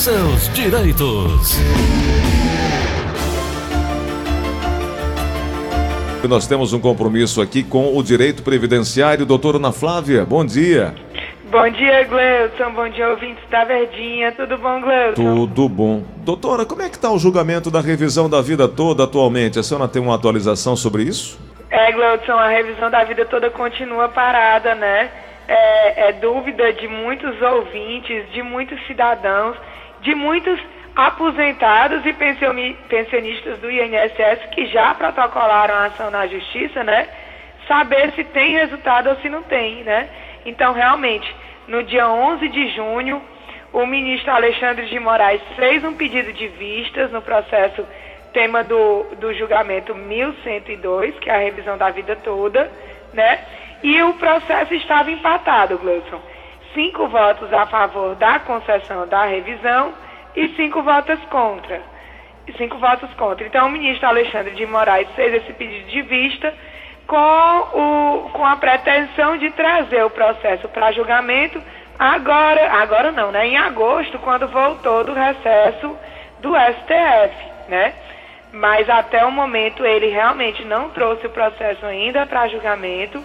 seus direitos. Nós temos um compromisso aqui com o direito previdenciário. Doutora Ana Flávia, bom dia. Bom dia, Gleudson. Bom dia, ouvintes da Verdinha. Tudo bom, Gleudson? Tudo bom. Doutora, como é que está o julgamento da revisão da vida toda atualmente? A senhora tem uma atualização sobre isso? É, Gleudson, a revisão da vida toda continua parada, né? É, é dúvida de muitos ouvintes, de muitos cidadãos, de muitos aposentados e pensionistas do INSS que já protocolaram a ação na justiça, né? Saber se tem resultado ou se não tem, né? Então, realmente, no dia 11 de junho, o ministro Alexandre de Moraes fez um pedido de vistas no processo tema do, do julgamento 1102, que é a revisão da vida toda, né? E o processo estava empatado, Gleison. Cinco votos a favor da concessão da revisão e cinco votos contra. E cinco votos contra. Então, o ministro Alexandre de Moraes fez esse pedido de vista com, o, com a pretensão de trazer o processo para julgamento agora, agora não, né? Em agosto, quando voltou do recesso do STF, né? Mas até o momento ele realmente não trouxe o processo ainda para julgamento.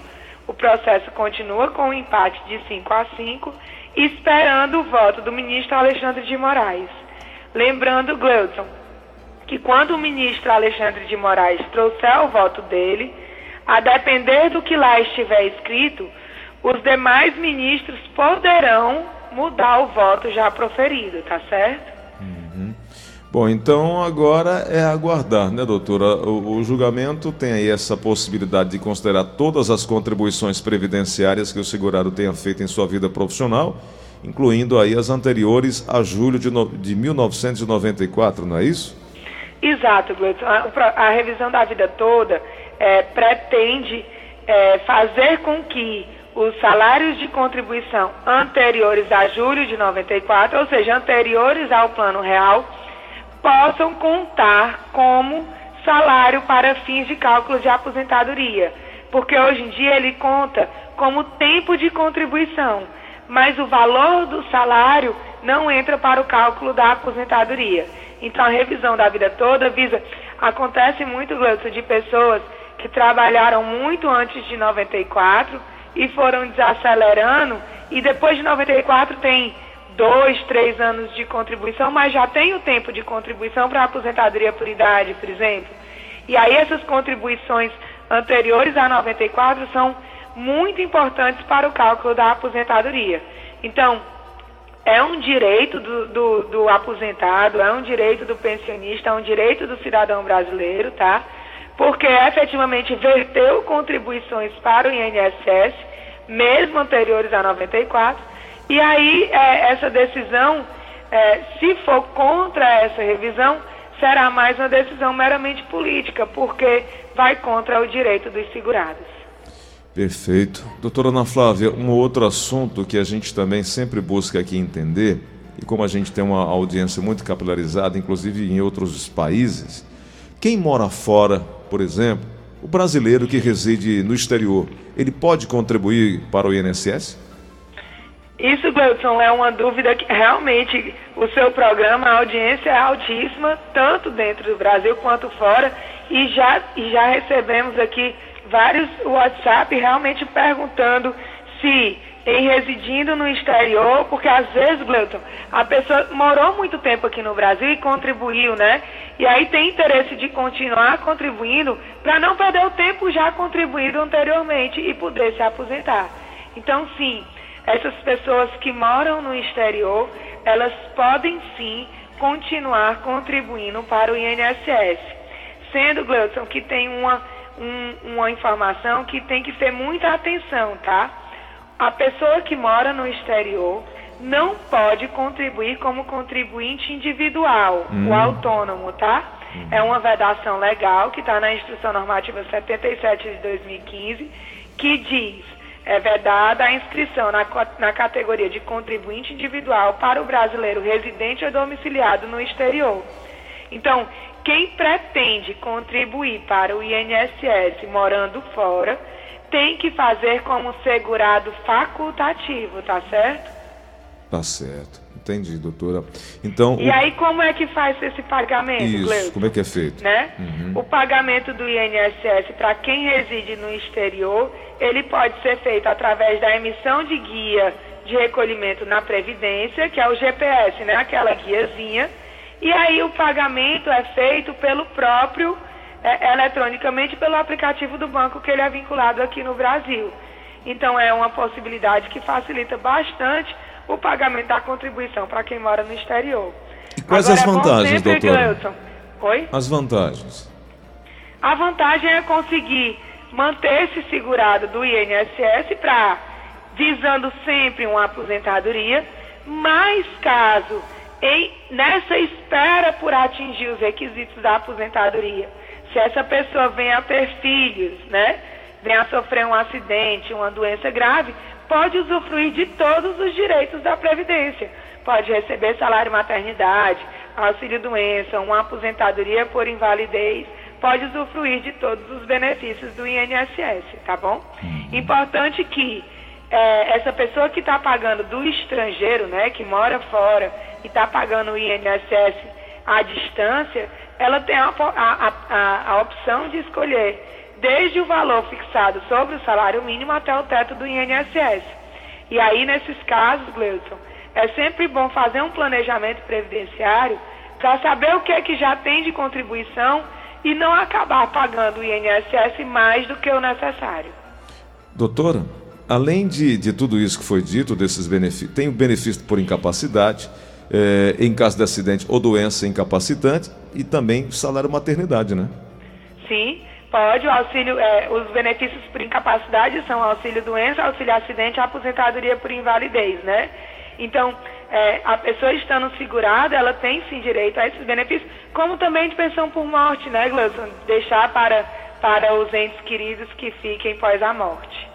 O processo continua com um empate de 5 a 5, esperando o voto do ministro Alexandre de Moraes. Lembrando, Gleudson, que quando o ministro Alexandre de Moraes trouxer o voto dele, a depender do que lá estiver escrito, os demais ministros poderão mudar o voto já proferido, tá certo? Bom, então agora é aguardar, né, doutora? O, o, julgamento tem aí essa possibilidade de considerar todas as contribuições previdenciárias que o segurado tenha feito em sua vida profissional, incluindo aí as anteriores a julho de, no, de 1994, não é isso? Exato, Gleudson. A, a revisão da vida toda é, pretende é, fazer com que os salários de contribuição anteriores a julho de 94, ou seja, anteriores ao plano real, possam contar como salário para fins de cálculo de aposentadoria. Porque hoje em dia ele conta como tempo de contribuição, mas o valor do salário não entra para o cálculo da aposentadoria. Então a revisão da vida toda visa. Acontece muito, Gleudson, de pessoas que trabalharam muito antes de 94 e foram desacelerando, e depois de 94 tem dois, três anos de contribuição, mas já tem o tempo de contribuição para aposentadoria por idade, por exemplo. E aí essas contribuições anteriores a 94 são muito importantes para o cálculo da aposentadoria. Então, é um direito do, do, do aposentado, é um direito do pensionista, é um direito do cidadão brasileiro, tá? porque efetivamente verteu contribuições para o INSS, mesmo anteriores a 94, e aí é, essa decisão, é, se for contra essa revisão, será mais uma decisão meramente política, porque vai contra o direito dos segurados. Perfeito. Doutora Ana Flávia, um outro assunto que a gente também sempre busca aqui entender, e como a gente tem uma audiência muito capilarizada, inclusive em outros países, quem mora fora por exemplo, o brasileiro que reside no exterior, ele pode contribuir para o INSS? Isso, Gleudson, é uma dúvida que realmente o seu programa, a audiência é altíssima, tanto dentro do Brasil quanto fora, e já, já recebemos aqui vários WhatsApp realmente perguntando se em residindo no exterior, porque às vezes, Gleuton, a pessoa morou muito tempo aqui no Brasil e contribuiu, né? E aí tem interesse de continuar contribuindo para não perder o tempo já contribuído anteriormente e poder se aposentar. Então, sim, essas pessoas que moram no exterior, elas podem sim continuar contribuindo para o INSS. Sendo, Gleuton, que tem uma, um, uma informação que tem que ter muita atenção, tá? a pessoa que mora no exterior não pode contribuir como contribuinte individual, hum. o autônomo, tá? Hum. É uma vedação legal que está na Instrução Normativa 77 de 2015, que diz é vedada a inscrição na, na categoria de contribuinte individual para o brasileiro residente ou domiciliado no exterior. Então, quem pretende contribuir para o INSS morando fora tem que fazer como segurado facultativo, tá certo? Tá certo. Entendi, doutora. Então, E o- aí, como é que faz esse pagamento, isso, Gleuton? como é que é feito? né? Uhum. O pagamento do INSS para quem reside no exterior, ele pode ser feito através da emissão de guia de recolhimento na Previdência, que é o GPS, né? Aquela guiazinha. E aí o pagamento é feito pelo próprio, é, eletronicamente pelo aplicativo do banco que ele é vinculado aqui no Brasil. Então é uma possibilidade que facilita bastante o pagamento da contribuição para quem mora no exterior. E quais Agora, as é vantagens? Gleuton. Oi? As vantagens. A vantagem é conseguir manter esse segurado do INSS para visando sempre uma aposentadoria, mas caso em, nessa espera por atingir os requisitos da aposentadoria, se essa pessoa venha a ter filhos, né, venha a sofrer um acidente, uma doença grave, pode usufruir de todos os direitos da Previdência. Pode receber salário maternidade, auxílio doença, uma aposentadoria por invalidez, pode usufruir de todos os benefícios do INSS, tá bom? Importante que é, essa pessoa que está pagando do estrangeiro, né, que mora fora e está pagando o INSS à distância, ela tem a, a- a- a opção de escolher desde o valor fixado sobre o salário mínimo até o teto do INSS. E aí, nesses casos, Gleuton, é sempre bom fazer um planejamento previdenciário para saber o que é que já tem de contribuição e não acabar pagando o INSS mais do que o necessário. Doutora, além de, de tudo isso que foi dito, desses benefícios, tem o benefício por incapacidade, eh, em caso de acidente ou doença incapacitante, e também salário maternidade, né? Sim, pode. O auxílio, é, os benefícios por incapacidade são auxílio doença, auxílio acidente e aposentadoria por invalidez, né? Então, é, a pessoa estando segurada, ela tem sim direito a esses benefícios, como também de pensão por morte, né, Gleuson? Deixar para, para os entes queridos que fiquem pós a morte.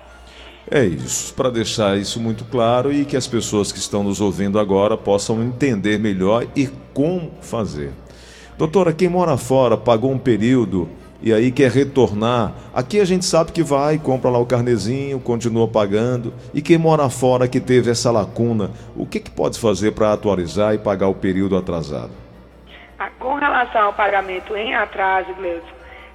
É isso, para deixar isso muito claro e que as pessoas que estão nos ouvindo agora possam entender melhor e como fazer. Doutora, quem mora fora, pagou um período e aí quer retornar, aqui a gente sabe que vai, compra lá o carnezinho, continua pagando. E quem mora fora que teve essa lacuna, o que, que pode fazer para atualizar e pagar o período atrasado? Ah, Com relação ao pagamento em atraso, Gleuson,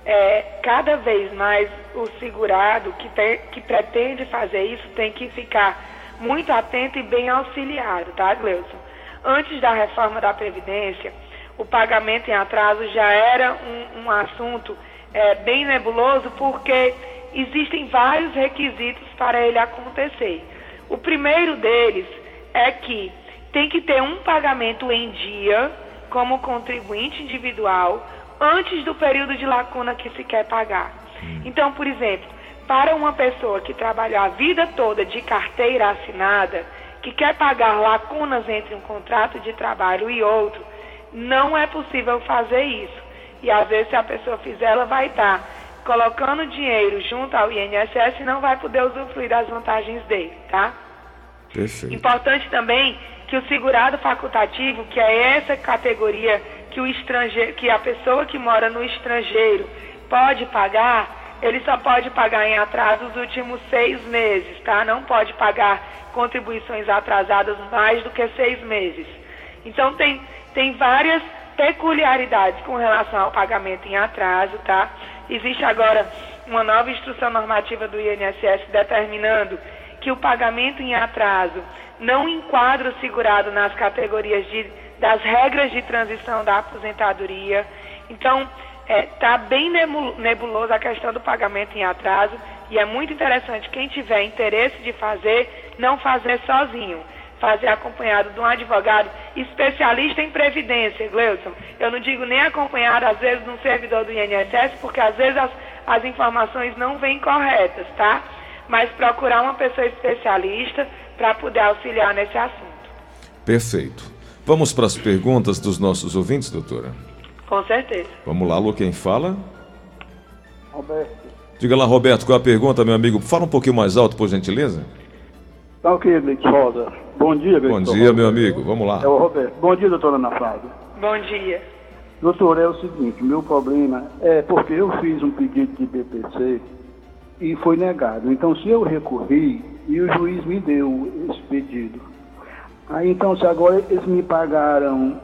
é, cada vez mais o segurado que, te- que pretende fazer isso tem que ficar muito atento e bem auxiliado, tá, Gleuson? Antes da reforma da Previdência, o pagamento em atraso já era um, um assunto é, bem nebuloso porque existem vários requisitos para ele acontecer. O primeiro deles é que tem que ter um pagamento em dia como contribuinte individual antes do período de lacuna que se quer pagar. Então, por exemplo, para uma pessoa que trabalhou a vida toda de carteira assinada, que quer pagar lacunas entre um contrato de trabalho e outro, não é possível fazer isso. E às vezes, se a pessoa fizer, ela vai estar colocando dinheiro junto ao INSS e não vai poder usufruir das vantagens dele, tá? Perfeito. Importante também que o segurado facultativo, que é essa categoria que o estrangeiro, que a pessoa que mora no estrangeiro pode pagar, ele só pode pagar em atraso os últimos seis meses, tá? Não pode pagar contribuições atrasadas mais do que seis meses. Então tem, tem várias peculiaridades com relação ao pagamento em atraso, tá? Existe agora uma nova instrução normativa do INSS determinando que o pagamento em atraso não enquadra o segurado nas categorias de, das regras de transição da aposentadoria. Então, está bem nebu- nebuloso a questão do pagamento em atraso e é muito interessante quem tiver interesse de fazer, não fazer sozinho, fazer acompanhado de um advogado especialista em previdência, Gleuson. Eu não digo nem acompanhado, às vezes, de um servidor do INSS, porque às vezes as, as informações não vêm corretas, tá? Mas procurar uma pessoa especialista para poder auxiliar nesse assunto. Perfeito. Vamos para as perguntas dos nossos ouvintes, doutora? Com certeza. Vamos lá, Lu, quem fala? Roberto. Diga lá, Roberto, qual é a pergunta, meu amigo? Fala um pouquinho mais alto, por gentileza. Tá ok, Gleito Rosa. Bom dia, Gleito Bom Rosa. dia, meu amigo. Vamos lá. É o Roberto. Bom dia, doutora Ana Flávia. Bom dia. Doutor, é o seguinte, meu problema é porque eu fiz um pedido de BPC e foi negado. Então, se eu recorri e o juiz me deu esse pedido, Aí então, se agora eles me pagaram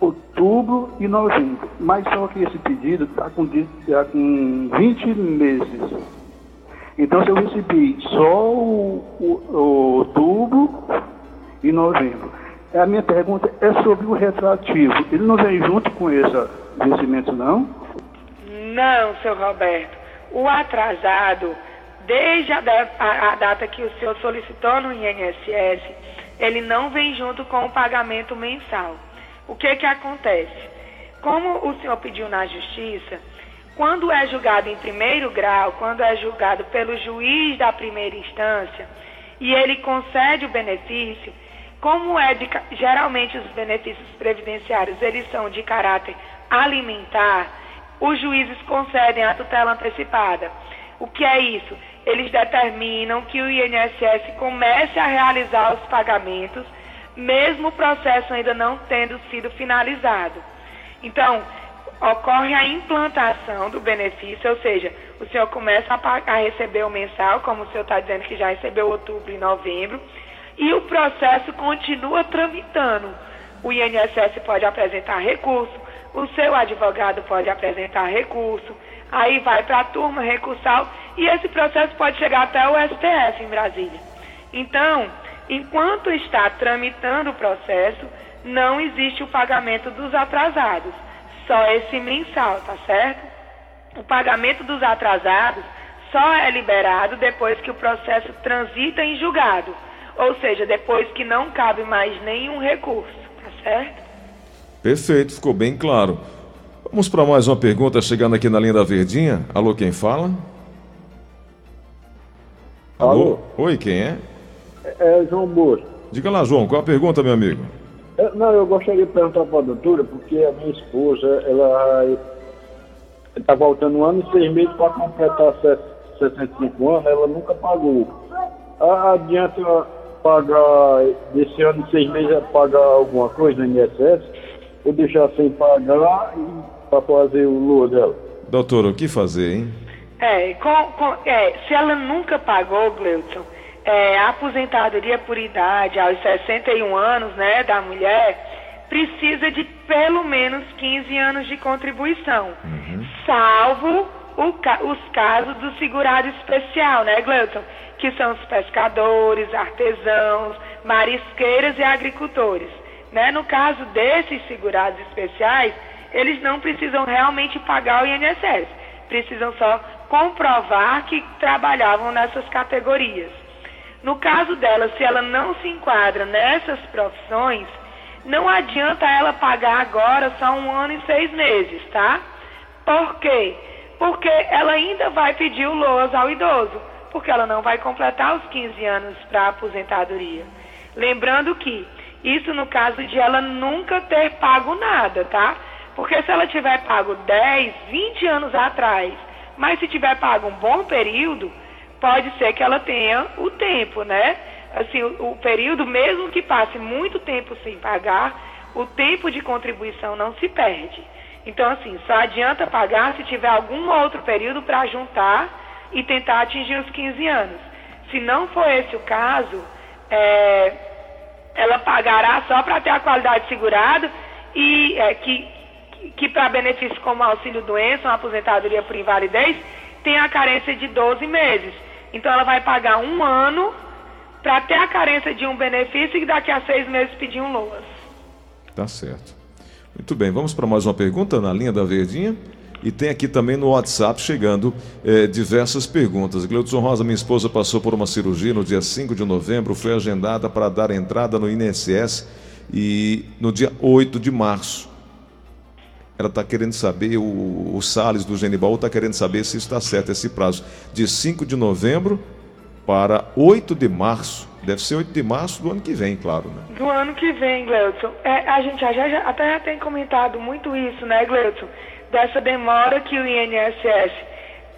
outubro e novembro, mas só que esse pedido está com, tá com 20 meses. Então, eu recebi só o, o, outubro e novembro, a minha pergunta é sobre o retroativo. Ele não vem junto com esse vencimento, não? Não, seu Roberto. O atrasado, desde a, a, a data que o senhor solicitou no INSS, ele não vem junto com o pagamento mensal. O que que acontece? Como o senhor pediu na justiça, quando é julgado em primeiro grau, quando é julgado pelo juiz da primeira instância e ele concede o benefício, como é de, geralmente os benefícios previdenciários eles são de caráter alimentar, os juízes concedem a tutela antecipada. O que é isso? Eles determinam que o INSS comece a realizar os pagamentos, mesmo o processo ainda não tendo sido finalizado. Então, ocorre a implantação do benefício, ou seja, o senhor começa a, a receber o mensal, como o senhor está dizendo que já recebeu outubro e novembro, e o processo continua tramitando. O INSS pode apresentar recurso, o seu advogado pode apresentar recurso, aí vai para a turma recursal e esse processo pode chegar até o STF em Brasília. Então, enquanto está tramitando o processo, não existe o pagamento dos atrasados, só esse mensal, tá certo? O pagamento dos atrasados só é liberado depois que o processo transita em julgado ou seja, depois que não cabe mais nenhum recurso, tá certo? Perfeito, ficou bem claro. Vamos para mais uma pergunta chegando aqui na linha da Verdinha. Alô, quem fala? Alô? Alô? Oi, quem é? É, é João Boas. Diga lá, João, qual a pergunta, meu amigo? É, não, eu gostaria de perguntar para a doutora, porque a minha esposa, ela está voltando um ano e seis meses para completar 65 anos, ela nunca pagou. Adianta pagar, desse ano, seis meses, pagar alguma coisa no INSS, ou deixar sem pagar para fazer o LUA dela. Doutor, o que fazer, hein? É, com, com, é, se ela nunca pagou, Gleuton, é, a aposentadoria por idade aos 61 anos, né, da mulher, precisa de pelo menos 15 anos de contribuição, uhum. salvo o, os casos do segurado especial, né, Gleuton? que são os pescadores, artesãos, marisqueiras e agricultores. Né? No caso desses segurados especiais, eles não precisam realmente pagar o INSS, precisam só comprovar que trabalhavam nessas categorias. No caso dela, se ela não se enquadra nessas profissões, não adianta ela pagar agora só um ano e seis meses, tá? Por quê? Porque ela ainda vai pedir o LOAS ao idoso porque ela não vai completar os 15 anos para aposentadoria. Lembrando que isso no caso de ela nunca ter pago nada, tá? Porque se ela tiver pago 10, 20 anos atrás, mas se tiver pago um bom período, pode ser que ela tenha o tempo, né? Assim, o, o período, mesmo que passe muito tempo sem pagar, o tempo de contribuição não se perde. Então, assim, só adianta pagar se tiver algum outro período para juntar e tentar atingir os 15 anos. Se não for esse o caso, é, ela pagará só para ter a qualidade segurada e é, que, que para benefícios como auxílio doença, uma aposentadoria por invalidez, tem a carência de 12 meses. Então ela vai pagar um ano para ter a carência de um benefício e daqui a seis meses pedir um LOAS. Tá certo. Muito bem, vamos para mais uma pergunta na linha da Verdinha. E tem aqui também no WhatsApp chegando é, diversas perguntas. Gleudson Rosa, minha esposa, passou por uma cirurgia no dia 5 de novembro, foi agendada para dar entrada no INSS e no dia 8 de março. Ela está querendo saber, o, o Salles do Genibaú está querendo saber se está certo esse prazo. De 5 de novembro para 8 de março. Deve ser 8 de março do ano que vem, claro, né? Do ano que vem, Gleudson. É, a gente já, já, até já tem comentado muito isso, né, Gleudson? dessa demora que o INSS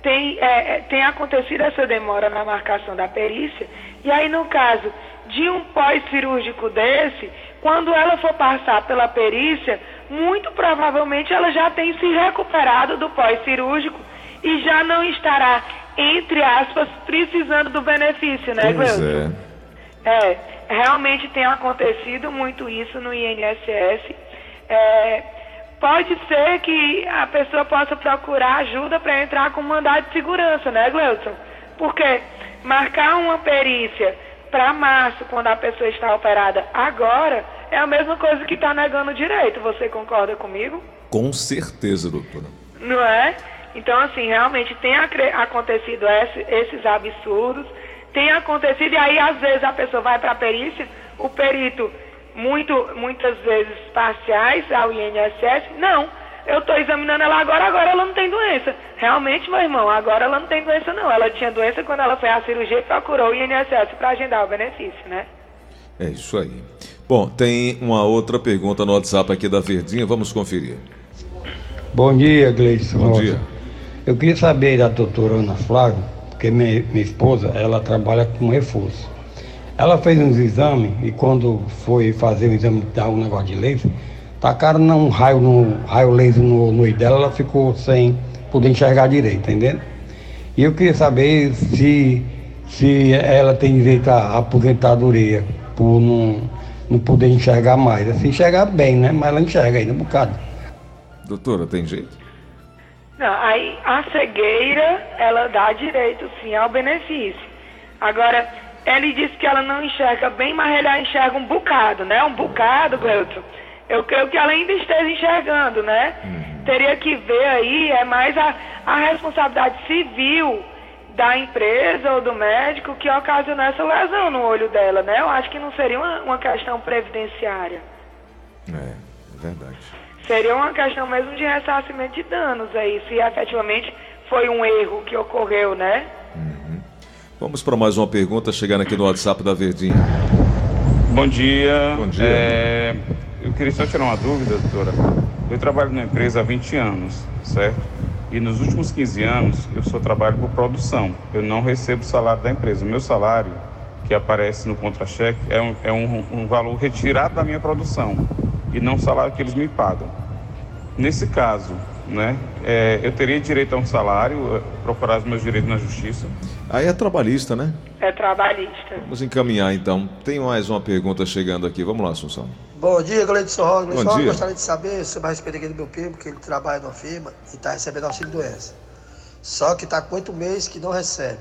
tem, é, é, tem acontecido essa demora na marcação da perícia, e aí no caso de um pós-cirúrgico desse, quando ela for passar pela perícia, muito provavelmente ela já tem se recuperado do pós-cirúrgico e já não estará, entre aspas, precisando do benefício, né, Gleuton? É. É, realmente tem acontecido muito isso no INSS. É, pode ser que a pessoa possa procurar ajuda para entrar com mandado de segurança, né, Gleudson? Porque marcar uma perícia para março, quando a pessoa está operada agora, é a mesma coisa que está negando o direito. Você concorda comigo? Com certeza, doutora. Não é? Então, assim, realmente tem acontecido esse, esses absurdos, tem acontecido, e aí às vezes a pessoa vai para a perícia, o perito, muito, muitas vezes parciais ao INSS, não, eu estou examinando ela agora, agora ela não tem doença. Realmente, meu irmão, agora ela não tem doença não. Ela tinha doença quando ela foi à cirurgia e procurou o INSS para agendar o benefício, né? É isso aí. Bom, tem uma outra pergunta no WhatsApp aqui da Verdinha, vamos conferir. Bom dia, Gleison. Bom dia. Eu queria saber da doutora Ana Flávia, porque minha, minha esposa, ela trabalha com reforço. Ela fez uns exames e quando foi fazer o exame, dar um negócio de laser, tacaram um raio, no, raio laser no, no olho dela, ela ficou sem poder enxergar direito, entendeu? E eu queria saber se, se ela tem direito à aposentadoria por não, não poder enxergar mais. Assim, enxergar bem, né? Mas ela enxerga ainda um bocado. Doutora, tem jeito? Não, aí a cegueira, ela dá direito sim ao benefício. Agora, ele disse que ela não enxerga bem, mas ela enxerga um bocado, né? Um bocado, Gleuton. Eu creio que ela ainda esteja enxergando, né? Uhum. Teria que ver aí, é mais a, a responsabilidade civil da empresa ou do médico que ocasionou essa lesão no olho dela, né? Eu acho que não seria uma, uma questão previdenciária. É, é verdade. Seria uma questão mesmo de ressarcimento de danos aí, se efetivamente foi um erro que ocorreu, né? Uhum. Vamos para mais uma pergunta chegando aqui no WhatsApp da Verdinha. Bom dia. Bom dia. É eu queria só tirar uma dúvida, doutora. Eu trabalho na empresa há 20 anos, certo? E nos últimos 15 anos eu só trabalho por produção. Eu não recebo salário da empresa. O meu salário, que aparece no contra-cheque, é, um, é um, um valor retirado da minha produção e não o salário que eles me pagam. Nesse caso, né, é, eu teria direito a um salário, procurar os meus direitos na justiça. Aí é trabalhista, né? É trabalhista. Vamos encaminhar então. Tem mais uma pergunta chegando aqui. Vamos lá, Assunção. Bom dia, Gleidson Rosa. Bom dia. gostaria de saber sobre a respeito aqui do meu primo, que ele trabalha numa firma e está recebendo auxílio doença. Só que está com oito meses que não recebe.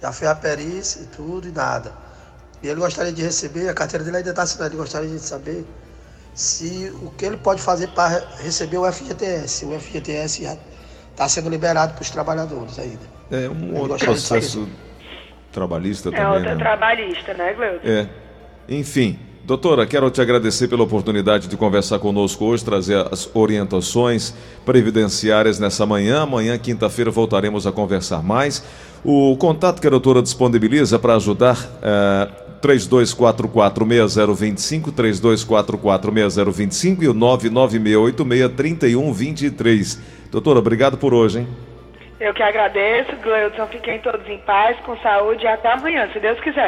Já fez a perícia e tudo e nada. E ele gostaria de receber, a carteira dele ainda está assinada, ele gostaria de saber se o que ele pode fazer para receber o FGTS. O FGTS está sendo liberado para os trabalhadores ainda. É um ele outro processo trabalhista é também. É outra né? trabalhista, né, Gleuton? É. Enfim, Doutora, quero te agradecer pela oportunidade de conversar conosco hoje, trazer as orientações previdenciárias nessa manhã. Amanhã, quinta-feira, voltaremos a conversar mais. O contato que a doutora disponibiliza para ajudar é 3244-6025, 3244-6025 e o 99686-3123. Doutora, obrigado por hoje, hein? Eu que agradeço, Gleudson. Fiquem todos em paz, com saúde e até amanhã, se Deus quiser.